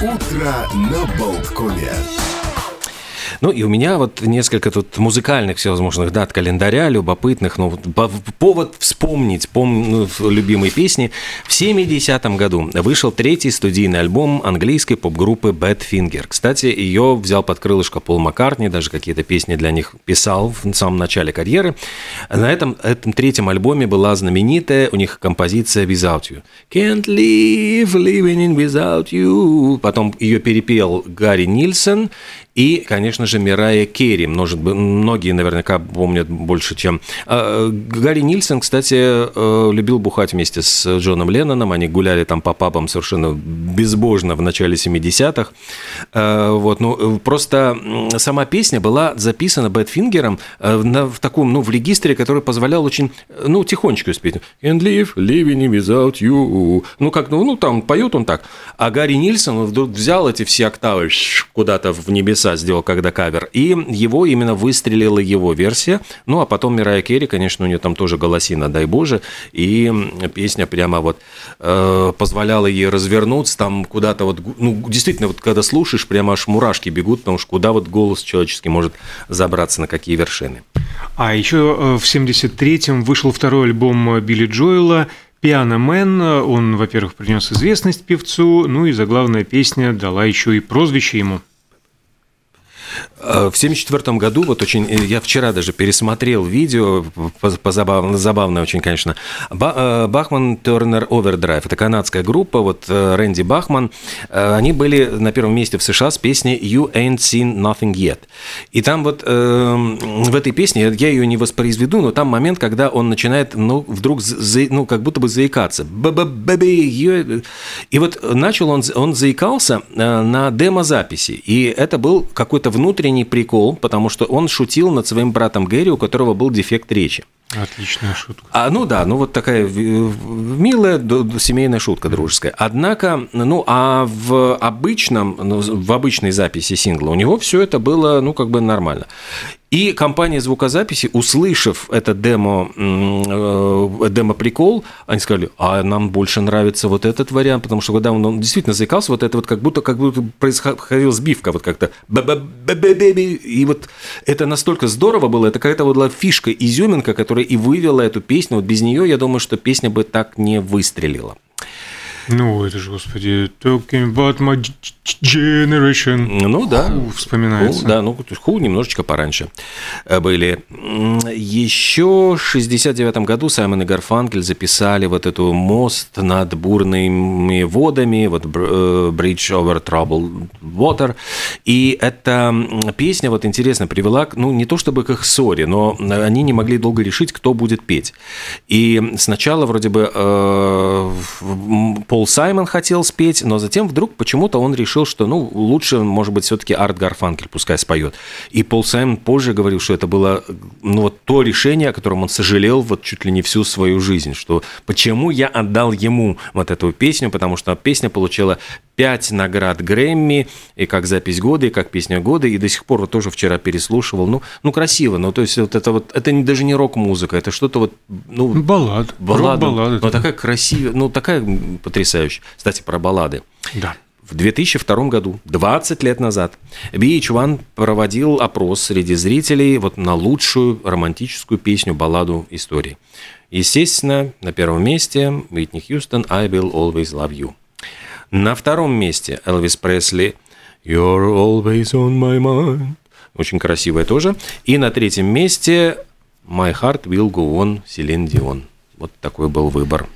Утро на Болткоме. Ну и у меня вот несколько тут музыкальных всевозможных дат календаря, любопытных, ну, повод вспомнить пом, ну, любимые песни. В 70-м году вышел третий студийный альбом английской поп-группы Badfinger. Кстати, ее взял под крылышко Пол Маккартни, даже какие-то песни для них писал в самом начале карьеры. На этом, этом третьем альбоме была знаменитая у них композиция Without You. Can't live living in without you. Потом ее перепел Гарри Нильсон, и, конечно же, Мирая Керри. Может быть, многие наверняка помнят больше, чем... А, Гарри Нильсон, кстати, э, любил бухать вместе с Джоном Ленноном. Они гуляли там по пабам совершенно безбожно в начале 70-х. Э, вот, ну, просто сама песня была записана Бэтфингером э, в таком, ну, в регистре, который позволял очень, ну, тихонечко спеть. And live, living without you. Ну, как, ну, ну, там поет он так. А Гарри Нильсон вдруг взял эти все октавы куда-то в небеса Лиса сделал когда кавер, и его именно выстрелила его версия. Ну, а потом Мирая Керри, конечно, у нее там тоже голосина, дай боже, и песня прямо вот э, позволяла ей развернуться, там куда-то вот, ну, действительно, вот когда слушаешь, прямо аж мурашки бегут, потому что куда вот голос человеческий может забраться, на какие вершины. А еще э, в 73-м вышел второй альбом Билли Джоэла Piano Man, он, во-первых, принес известность певцу, ну и заглавная песня дала еще и прозвище ему. Э, в 1974 году, вот очень, э, я вчера даже пересмотрел видео, позабавно, забавно очень, конечно, э, Bachman-Turner Overdrive, это канадская группа, вот Рэнди Бахман, они были на первом месте в США с песней You Ain't Seen Nothing Yet. И там вот в этой песне, я ее не воспроизведу, но там момент, когда он начинает, ну, вдруг, ну, как будто бы заикаться. И вот начал он, он заикался на демозаписи, и это был какой-то внутренний прикол, потому что он шутил над своим братом Гэри, у которого был дефект речи. Отличная шутка. А, ну да, ну вот такая милая семейная шутка дружеская. Однако, ну а в обычном, ну, в обычной записи сингла у него все это было, ну как бы нормально. И компания звукозаписи, услышав это демо, э, демо-прикол, они сказали, а нам больше нравится вот этот вариант, потому что когда он, он действительно заикался, вот это вот как будто, как будто происходила сбивка, вот как-то и вот это настолько здорово было, это какая-то вот была фишка, изюминка, которая и вывела эту песню, вот без нее, я думаю, что песня бы так не выстрелила. Ну, это же, господи, talking about my generation. Ну да. Ху, вспоминается. Ну, да, ну, ху немножечко пораньше э, были. Еще в 69 году Саймон и Гарфанкель записали вот эту мост над бурными водами, вот э, Bridge over Troubled Water. И эта песня, вот интересно, привела, ну, не то чтобы к их ссоре, но они не могли долго решить, кто будет петь. И сначала вроде бы э, Пол Саймон хотел спеть, но затем вдруг почему-то он решил, что ну лучше, может быть, все-таки Арт Гарфанкель пускай споет. И Пол Саймон позже говорил, что это было ну, вот то решение, о котором он сожалел вот чуть ли не всю свою жизнь, что почему я отдал ему вот эту песню, потому что песня получила пять наград Грэмми, и как запись года, и как песня года, и до сих пор вот тоже вчера переслушивал. Ну, ну красиво, ну, то есть вот это вот, это даже не рок-музыка, это что-то вот, ну... Баллад. Баллада. Рок-баллада. Ну, такая красивая, ну, такая потрясающая. Кстати, про баллады. Да. В 2002 году, 20 лет назад, VH1 проводил опрос среди зрителей вот на лучшую романтическую песню, балладу истории. Естественно, на первом месте Уитни Хьюстон «I will always love you». На втором месте Элвис Пресли «You're always on my mind». Очень красивая тоже. И на третьем месте «My heart will go on» Селин Дион. Вот такой был выбор.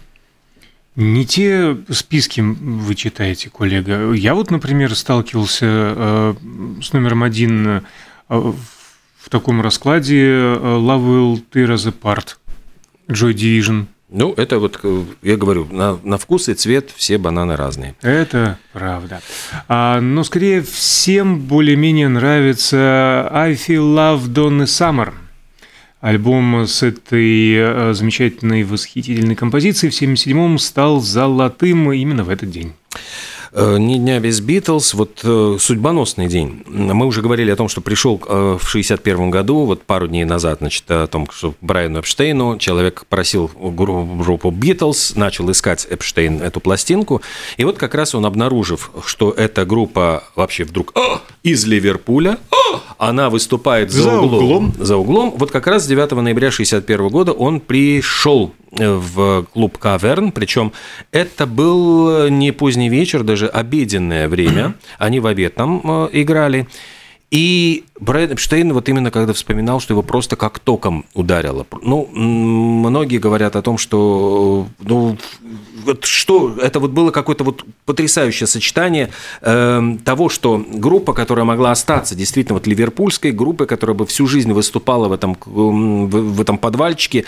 Не те списки вы читаете, коллега. Я вот, например, сталкивался э, с номером один э, в таком раскладе э, «Love will tear us apart» Joy Division. Ну, это вот, э, я говорю, на, на вкус и цвет все бананы разные. Это правда. А, но скорее всем более-менее нравится I Feel Love Donna Summer. Альбом с этой э, замечательной, восхитительной композицией в 1977-м стал золотым именно в этот день. Э, Ни дня без Битлз, вот э, судьбоносный день. Мы уже говорили о том, что пришел э, в 61 году, вот пару дней назад, значит, о том, что Брайану Эпштейну человек просил группу Битлз, начал искать Эпштейн эту пластинку, и вот как раз он, обнаружив, что эта группа вообще вдруг «А, из Ливерпуля, а, она выступает за, За углом, углом. за углом, вот как раз 9 ноября 61 года он пришел в клуб Каверн, причем это был не поздний вечер, даже обеденное время, они в обед там э, играли. И Брайан Эпштейн вот именно когда вспоминал, что его просто как током ударило. Ну, многие говорят о том, что ну, вот что это вот было какое-то вот потрясающее сочетание э, того, что группа, которая могла остаться действительно вот ливерпульской группой, которая бы всю жизнь выступала в этом, в, в этом подвальчике,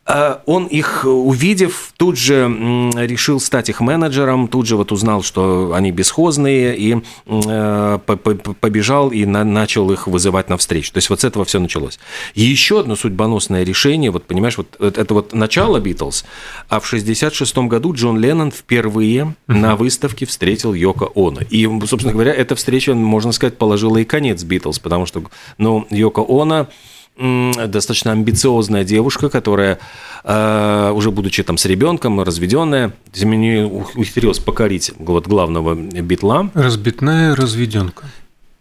э, он их увидев, тут же решил стать их менеджером, тут же вот узнал, что они бесхозные, и э, по- по- побежал и на- начал их вызывать на встречу. То есть вот с этого все началось. И еще одно судьбоносное решение, вот понимаешь, вот это это вот начало Битлз, а в 66 году Джон Леннон впервые на выставке встретил Йоко Оно. И, собственно говоря, эта встреча, можно сказать, положила и конец Битлз, потому что, ну, Йоко Оно достаточно амбициозная девушка, которая э, уже будучи там с ребенком, разведенная, тем ухитрилась покорить вот главного битла Разбитная разведенка.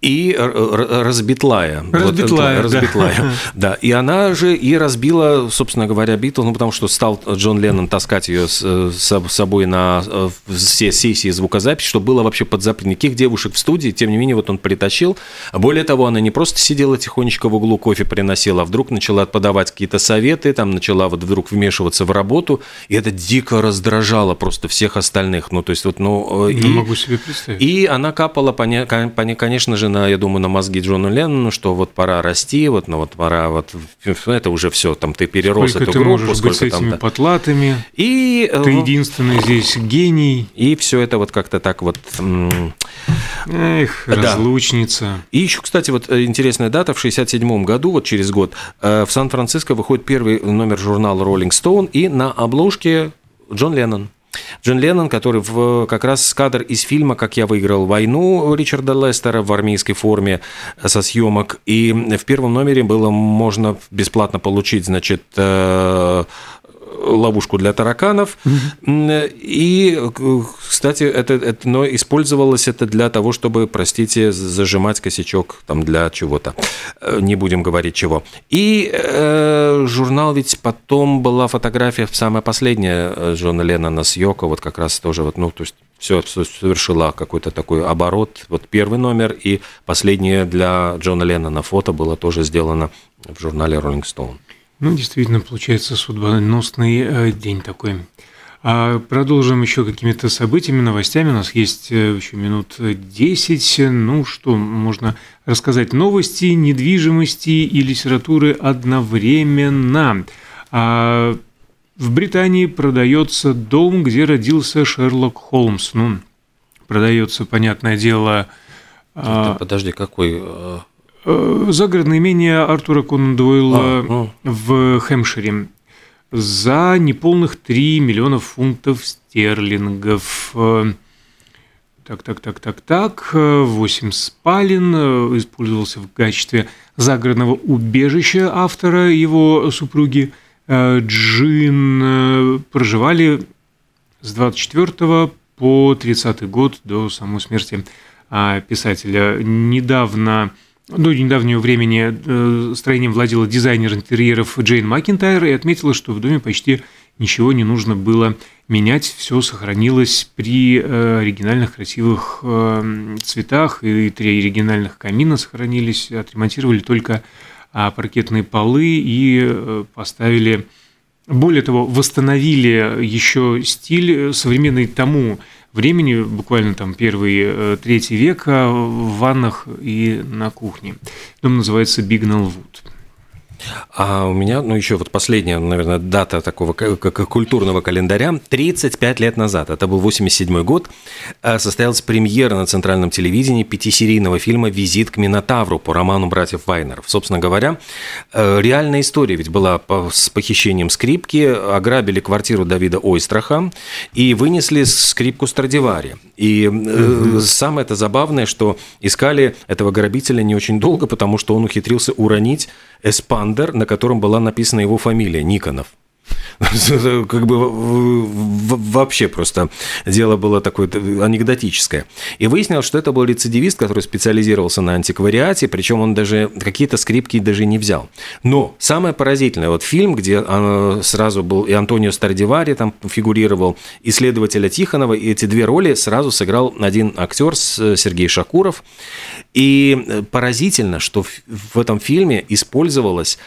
И р- р- разбитлая. Вот Разбитлая, да. разбитлая. Да. И она же и разбила, собственно говоря, Битлз, ну, потому что стал Джон Леннон таскать ее с, э, с собой на э, все сессии звукозаписи, что было вообще под запрет. Никаких девушек в студии, тем не менее, вот он притащил. Более того, она не просто сидела тихонечко в углу, кофе приносила, а вдруг начала подавать какие-то советы, там начала вот вдруг вмешиваться в работу, и это дико раздражало просто всех остальных. Ну, то есть вот, ну... э, Не и- могу себе представить. и она капала, поня- конечно же, на, я думаю, на мозги Джону Леннону, что вот пора расти, вот, ну вот пора, вот это уже все, там ты перерос Сколько эту ты группу, можешь быть с сколько там, этими да. потлатами? И, э, Ты единственный здесь гений. и все это вот как-то так вот... Эх, Да. разлучница. И еще, кстати, вот э, интересная дата, в 67 году, вот через год, э, в Сан-Франциско выходит первый номер журнала Rolling Stone, и на обложке Джон Леннон. Джон Леннон, который в, как раз кадр из фильма «Как я выиграл войну» Ричарда Лестера в армейской форме со съемок. И в первом номере было можно бесплатно получить, значит, э, ловушку для тараканов. И, кстати, это, это, но использовалось это для того, чтобы, простите, зажимать косячок там для чего-то. Э, Не будем говорить чего. И э, журнал ведь потом была фотография, самая последняя э, Джона Леннона с Йоко, вот как раз тоже вот, ну, то есть все совершила какой-то такой оборот. Вот первый номер и последнее для Джона Леннона фото было тоже сделано в журнале Rolling Stone. Ну, действительно, получается судьбоносный э, день такой. А продолжим еще какими-то событиями, новостями. У нас есть э, еще минут 10. Ну, что можно рассказать? Новости, недвижимости и литературы одновременно. А в Британии продается дом, где родился Шерлок Холмс. Ну, продается, понятное дело, а, Подожди, какой? Э, э, загородное имение Артура Конан Дойла А, ну. в Хэмпшире за неполных 3 миллиона фунтов стерлингов. Э, Так, так, так, так, так. 8 спален. э, Использовался в качестве загородного убежища автора его супруги э, Джин. э, Проживали с 24 по 30 год до самой смерти а, писателя. Недавно, до недавнего времени э, строением владела дизайнер интерьеров Джейн Макинтайр и отметила, что в доме почти ничего не нужно было менять, все сохранилось при э, оригинальных красивых э, цветах, и три оригинальных камина сохранились, отремонтировали только а, паркетные полы и поставили более того, восстановили еще стиль современный тому времени, буквально там первый, э, третий века в ваннах и на кухне. Дом называется Бигнелл Вуд. А у меня, ну, еще вот последняя, наверное, дата такого как культурного календаря. 35 лет назад, это был 87 год, э, состоялась премьера на центральном телевидении пятисерийного фильма «Визит к Минотавру» по роману братьев Вайнеров. Собственно говоря, э, реальная история ведь была с похищением скрипки, ограбили квартиру Давида Ойстраха и вынесли скрипку Страдивари. И угу. самое это забавное, что искали этого грабителя не очень долго, потому что он ухитрился уронить эспандер, на котором была написана его фамилия Никонов. как бы вообще просто дело было такое анекдотическое. И выяснилось, что это был рецидивист, который специализировался на антиквариате, причем он даже какие-то скрипки даже не взял. Но самое поразительное, вот фильм, где а, сразу был и Антонио Стардивари там фигурировал, и следователя Тихонова, и эти две роли сразу сыграл один актер Сергей Шакуров. И поразительно, что в этом фильме использовалась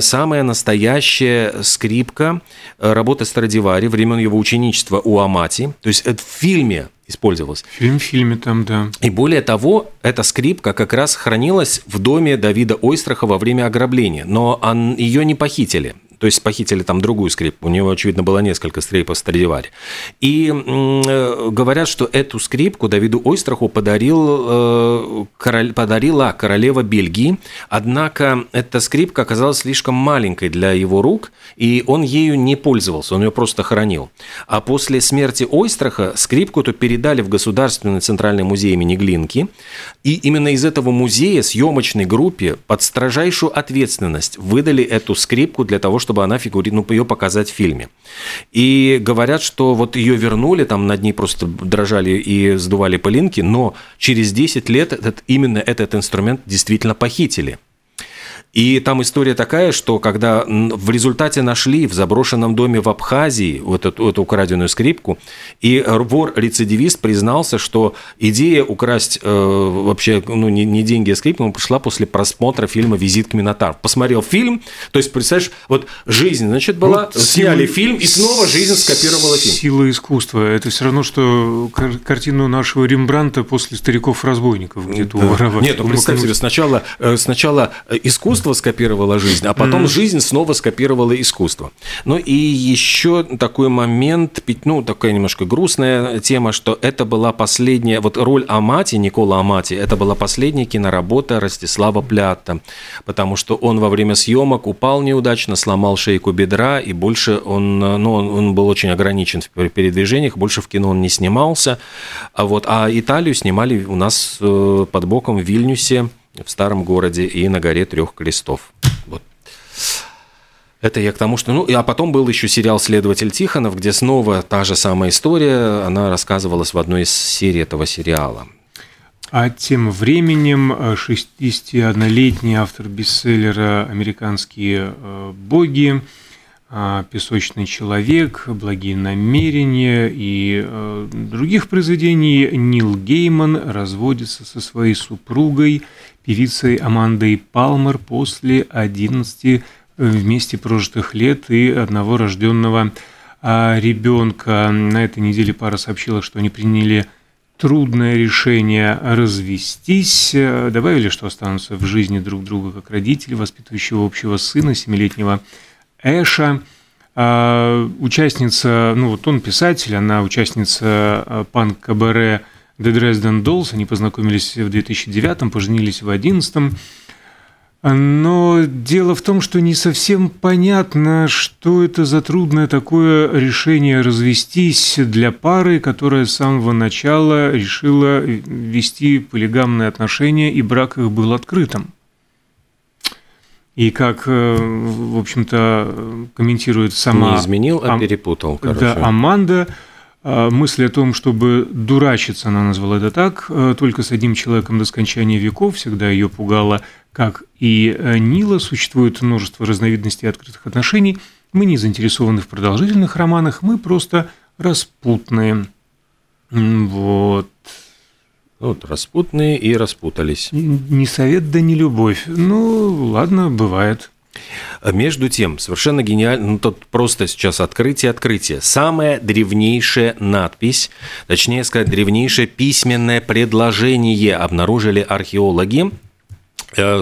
самая настоящая скрипка Э, работа Страдивари времен его ученичества у Амати. То есть это в фильме использовалось. Фильм в фильме там, да. И более того, эта скрипка как раз хранилась в доме Давида Ойстраха во время ограбления, но он, ее не похитили. То есть похитили там другую скрипку. У него, очевидно, было несколько скрипов Страдивари. И э, говорят, что эту скрипку Давиду Ойстраху подарил, э, король, подарила королева Бельгии. Однако эта скрипка оказалась слишком маленькой для его рук, и он ею не пользовался, он ее просто хранил. А после смерти Ойстраха скрипку эту передали в Государственный центральный музей имени Глинки. И именно из этого музея съемочной группе под строжайшую ответственность выдали эту скрипку для того, чтобы чтобы она фигурировала, ну, ее показать в фильме. И говорят, что вот ее вернули, там над ней просто дрожали и сдували пылинки, но через 10 лет этот, именно этот инструмент действительно похитили. И там история такая, что когда в результате нашли в заброшенном доме в Абхазии вот эту, эту украденную скрипку, и вор-рецидивист признался, что идея украсть э, вообще ну, не, не деньги, а скрипку пришла после просмотра фильма «Визит к Минотавру». Посмотрел фильм, то есть, представляешь, вот жизнь, значит, была, вот сняли сила, фильм, и снова жизнь скопировала фильм. Сила искусства. Это все равно, что картину нашего Рембранта после «Стариков-разбойников» где-то да. уворовать. Нет, ну представь себе, сначала, э, сначала искусство искусство скопировало жизнь, а потом mm. жизнь снова скопировала искусство. Ну и еще такой момент, ну такая немножко грустная тема, что это была последняя, вот роль Амати, Никола Амати, это была последняя киноработа Ростислава Плята, потому что он во время съемок упал неудачно, сломал шейку бедра, и больше он, ну, он, он был очень ограничен в передвижениях, больше в кино он не снимался. А, вот, а Италию снимали у нас э, под боком в Вильнюсе, в старом городе и на горе трех крестов. Вот. Это я к тому, что... Ну, а потом был еще сериал «Следователь Тихонов», где снова та же самая история, она рассказывалась в одной из серий этого сериала. А тем временем 61-летний автор бестселлера «Американские э, боги», э, «Песочный человек», «Благие намерения» и э, других произведений Нил Гейман разводится со своей супругой певицей Амандой Палмер после 11 э, вместе прожитых лет и одного рожденного а, ребенка. На этой неделе пара сообщила, что они приняли трудное решение развестись. Добавили, что останутся в жизни друг друга как родители, воспитывающего общего сына, семилетнего Эша. А, участница, ну вот он писатель, она участница э, панк-кабаре The Dresden Dolls. Они познакомились в 2009, поженились в 2011. Но дело в том, что не совсем понятно, что это за трудное такое решение развестись для пары, которая с самого начала решила вести полигамные отношения, и брак их был открытым. И как, э, в общем-то, комментирует сама... Не изменил, а перепутал, короче. Да, Аманда – мысль о том, чтобы дурачиться, она назвала это так, э, только с одним человеком до скончания веков, всегда ее пугало, как и э, Нила, существует множество разновидностей открытых отношений, мы не заинтересованы в продолжительных романах, мы просто распутные. Вот. Вот, распутные и распутались. Не совет, да не любовь. Ну, ладно, бывает. Между тем, совершенно гениально, ну тут просто сейчас открытие-открытие. Самая древнейшая надпись, точнее сказать, древнейшее письменное предложение обнаружили археологи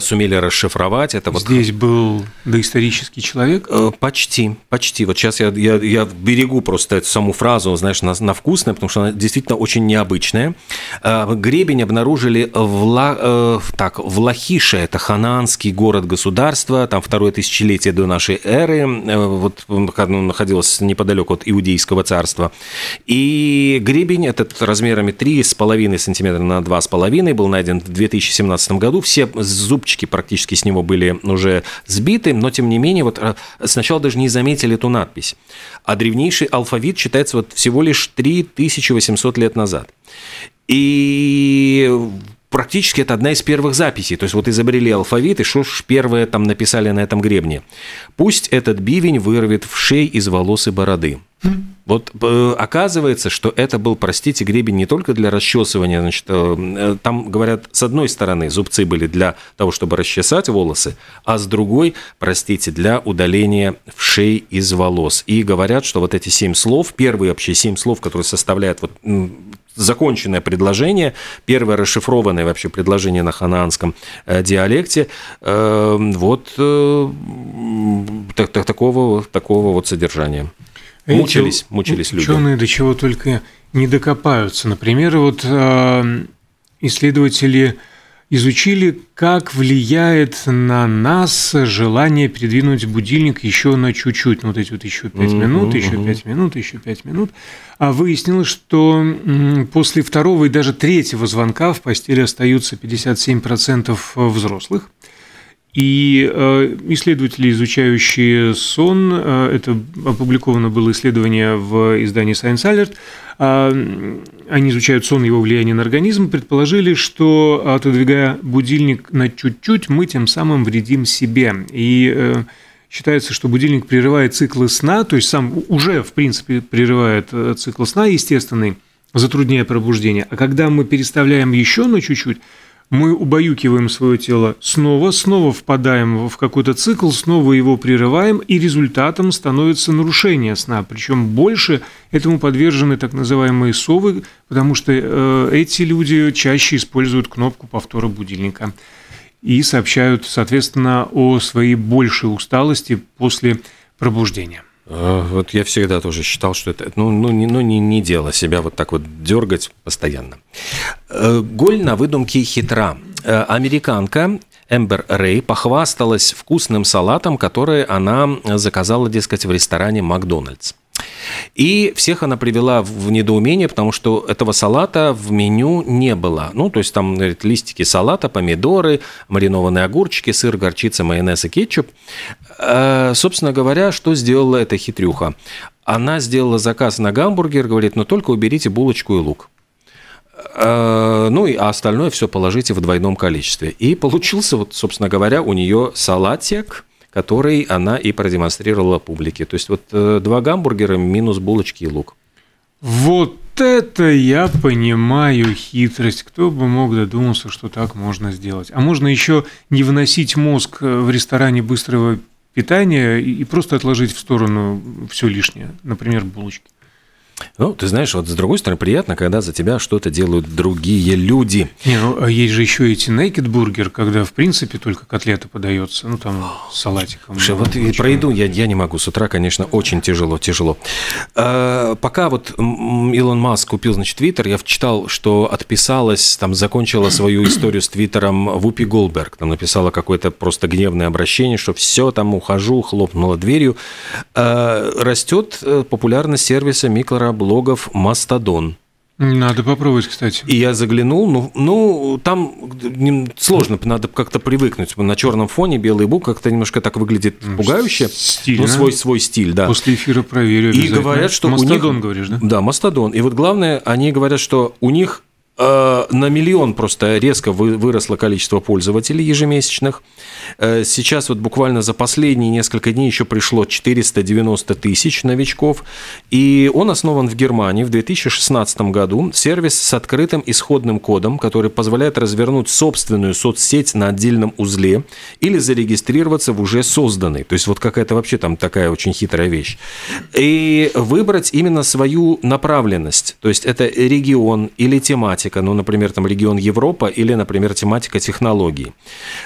сумели расшифровать. Это вот... Здесь был доисторический человек? Э, почти, почти. Вот сейчас я, я, я берегу просто эту саму фразу, знаешь, на, на вкусное, потому что она действительно очень необычная. Э, гребень обнаружили в, Ла, так, в Лахише, это ханаанский город-государство, там второе тысячелетие до нашей эры, вот он находился неподалеку от Иудейского царства. И гребень этот размерами 3,5 сантиметра на 2,5 был найден в 2017 году. Все зубчики практически с него были уже сбиты, но тем не менее вот э, сначала даже не заметили эту надпись. А древнейший алфавит считается вот всего лишь 3800 лет назад. И практически это одна из первых записей. То есть вот изобрели алфавит, и что ж первое там написали на этом гребне. Пусть этот бивень вырвет в шей из волос и бороды. Вот э, оказывается, что это был, простите, гребень не только для расчесывания, значит, э, э, там, говорят, с одной стороны зубцы были для того, чтобы расчесать волосы, а с другой, простите, для удаления вшей из волос. И говорят, что вот эти семь слов, первые вообще семь слов, которые составляют вот законченное предложение, первое расшифрованное вообще предложение на ханаанском диалекте, вот такого, такого вот содержания. Мучились, мучились люди. Ученые до чего только не докопаются. Например, вот э, исследователи изучили, как влияет на нас желание передвинуть будильник еще на чуть-чуть, ну, вот эти вот еще 5 uh-huh, минут, еще uh-huh. 5 минут, еще 5 минут. А выяснилось, что после второго и даже третьего звонка в постели остаются 57% взрослых. И э, исследователи, изучающие сон, э, это опубликовано было исследование в издании Science Alert, э, они изучают сон и его влияние на организм, предположили, что отодвигая будильник на чуть-чуть, мы тем самым вредим себе. И считается, что будильник прерывает циклы сна, то есть сам уже, в принципе, прерывает цикл сна естественный, затрудняя пробуждение. А когда мы переставляем еще на чуть-чуть, мы убаюкиваем свое тело снова, снова впадаем в какой-то цикл, снова его прерываем, и результатом становится нарушение сна. Причем больше этому подвержены так называемые совы, потому что э, эти люди чаще используют кнопку повтора будильника и сообщают, соответственно, о своей большей усталости после пробуждения. А, вот я всегда тоже считал, что это ну, ну, не, ну, не, не дело себя вот так вот дергать постоянно. Э, голь на выдумке хитра. Э, американка Эмбер Рэй похвасталась вкусным салатом, который она заказала, дескать, в ресторане Макдональдс. И всех она привела в недоумение, потому что этого салата в меню не было. Ну, то есть там говорит, листики салата, помидоры, маринованные огурчики, сыр, горчица, майонез и кетчуп. Э, собственно говоря, что сделала эта хитрюха? Она сделала заказ на гамбургер, говорит, но только уберите булочку и лук. Э, ну, и, а остальное все положите в двойном количестве. И получился, вот, собственно говоря, у нее салатик – который она и продемонстрировала публике. То есть вот э, два гамбургера минус булочки и лук. Вот это я понимаю хитрость. Кто бы мог додуматься, что так можно сделать. А можно еще не выносить мозг э, в ресторане быстрого питания и просто отложить в сторону все лишнее, например, булочки. Ну, ты знаешь, вот с другой стороны, приятно, когда за тебя что-то делают другие люди. Не, ну, а есть же еще эти naked бургер, когда, в принципе, только котлета подается, ну, там, с салатиком. Слушай, вот и про еду я, я не могу. С утра, конечно, очень тяжело, тяжело. А, пока вот Илон Маск купил, значит, Твиттер, я читал, что отписалась, там, закончила свою историю с Твиттером Вупи Голберг. Там написала какое-то просто гневное обращение, что все, там, ухожу, хлопнула дверью. А, растет э, популярность сервиса микро блогов Мастодон. Надо попробовать, кстати. И я заглянул, ну, ну там сложно, надо как-то привыкнуть. На черном фоне белый бук как-то немножко так выглядит пугающе. Стиль, ну, свой, свой стиль, да. После эфира проверю И говорят, что Мастодон, у них... говоришь, да? Да, Мастодон. И вот главное, они говорят, что у них на миллион просто резко выросло количество пользователей ежемесячных. Э, сейчас вот буквально за последние несколько дней еще пришло 490 тысяч новичков. И он основан в Германии в 2016 году. Сервис с открытым исходным кодом, который позволяет развернуть собственную соцсеть на отдельном узле или зарегистрироваться в уже созданной. То есть вот какая-то вообще там такая очень хитрая вещь. И выбрать именно свою направленность. То есть это регион или тематика тематика, ну, например, там регион Европа или, например, тематика технологий.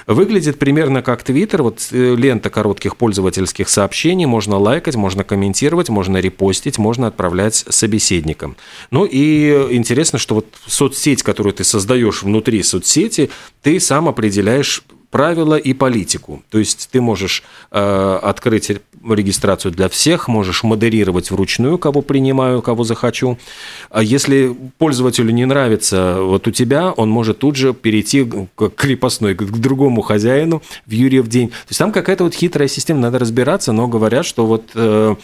Выглядит примерно как Твиттер, вот э, лента коротких пользовательских сообщений, можно лайкать, можно комментировать, можно репостить, можно отправлять собеседникам. Ну и интересно, что вот соцсеть, которую ты создаешь внутри соцсети, ты сам определяешь правила и политику. То есть ты можешь э, открыть регистрацию для всех, можешь модерировать вручную, кого принимаю, кого захочу. А если пользователю не нравится вот у тебя, он может тут же перейти к крепостной, к другому хозяину в Юрьев день. То есть там какая-то вот хитрая система, надо разбираться, но говорят, что вот э,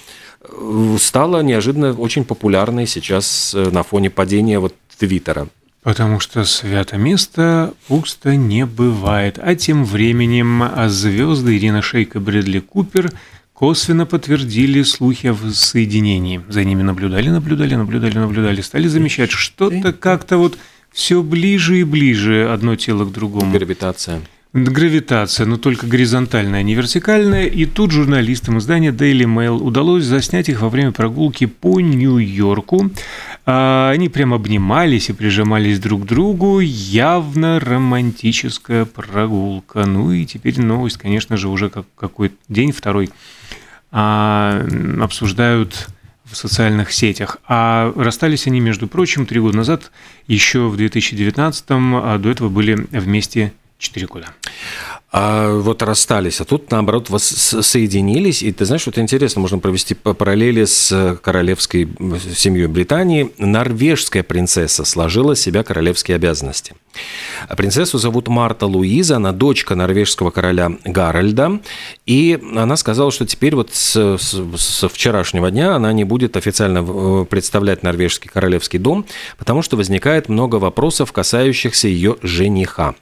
стала неожиданно очень популярной сейчас э, на фоне падения вот Твиттера. Потому что свято место пусто не бывает. А тем временем звезды Ирина Шейк и Брэдли Купер косвенно подтвердили слухи о воссоединении. За ними наблюдали, наблюдали, наблюдали, наблюдали. Стали замечать, что-то как-то вот все ближе и ближе одно тело к другому. Гравитация. Гравитация, но только горизонтальная, а не вертикальная. И тут журналистам издания Daily Mail удалось заснять их во время прогулки по Нью-Йорку. А, они прям обнимались и прижимались друг к другу. Явно романтическая прогулка. Ну и теперь новость, конечно же, уже как какой день второй а, обсуждают в социальных сетях. А расстались они, между прочим, три года назад, еще в 2019-м, а до этого были вместе 4 года. А вот расстались, а тут, наоборот, вас соединились. И ты знаешь, это интересно, можно провести параллели с королевской семьей Британии. Норвежская принцесса сложила с себя королевские обязанности. Принцессу зовут Марта Луиза, она дочка норвежского короля Гарольда. И она сказала, что теперь вот с, с, со вчерашнего дня она не будет официально э, представлять норвежский королевский дом, потому что возникает много вопросов, касающихся ее жениха.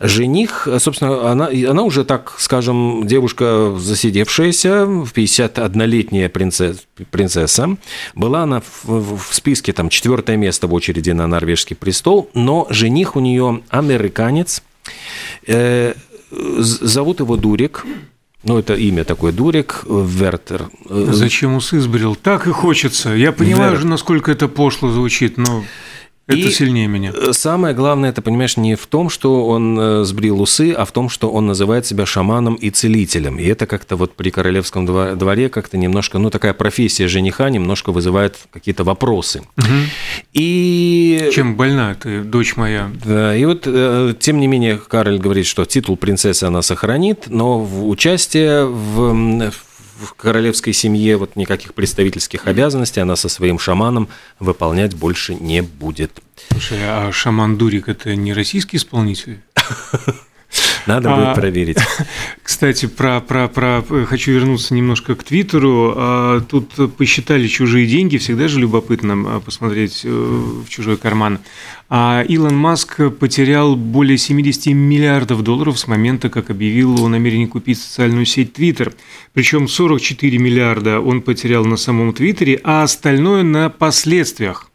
Жених, собственно, она, она уже, так скажем, девушка засидевшаяся, 51-летняя принцесса, принцесса. Была она в, в списке, там, четвертое место в очереди на норвежский престол, но жених у нее американец, э, зовут его Дурик, ну, это имя такое, Дурик Вертер. Зачем усы сбрил? Так и хочется. Я понимаю Вер... же, насколько это пошло звучит, но... Это и сильнее меня. Самое главное, это, понимаешь, не в том, что он э, сбрил усы, а в том, что он называет себя шаманом и целителем. И это как-то вот при королевском дворе как-то немножко, ну, такая профессия жениха немножко вызывает какие-то вопросы. Угу. И... Чем больна ты, дочь моя? Да, и вот, э, тем не менее, Кароль говорит, что титул принцессы она сохранит, но в участие в, в королевской семье вот никаких представительских обязанностей она со своим шаманом выполнять больше не будет. Слушай, а шаман Дурик это не российский исполнитель? Надо будет а, проверить. Кстати, про, про, про, хочу вернуться немножко к Твиттеру. А, тут посчитали чужие деньги, всегда же любопытно а, посмотреть э, в чужой карман. А Илон Маск потерял более 70 миллиардов долларов с момента, как объявил о намерении купить социальную сеть Твиттер. Причем 44 миллиарда он потерял на самом Твиттере, а остальное на последствиях.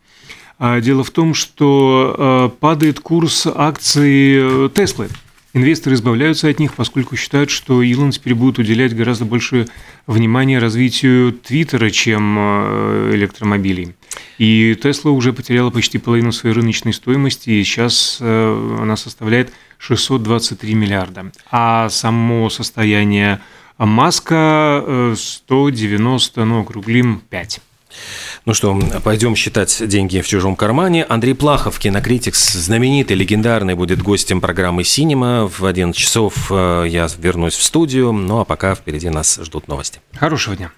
Дело в том, что падает курс акций э, Теслы. Инвесторы избавляются от них, поскольку считают, что Илон теперь будет уделять гораздо больше внимания развитию Твиттера, чем э, электромобилей. И Тесла уже потеряла почти половину своей рыночной стоимости, и сейчас э, она составляет 623 миллиарда. А само состояние Маска 190, э, ну, округлим 5. Ну что, пойдем считать деньги в чужом кармане. Андрей Плахов, кинокритикс, знаменитый, легендарный, будет гостем программы «Синема». В 11 часов э, я вернусь в студию. Ну а пока впереди нас ждут новости. Хорошего дня.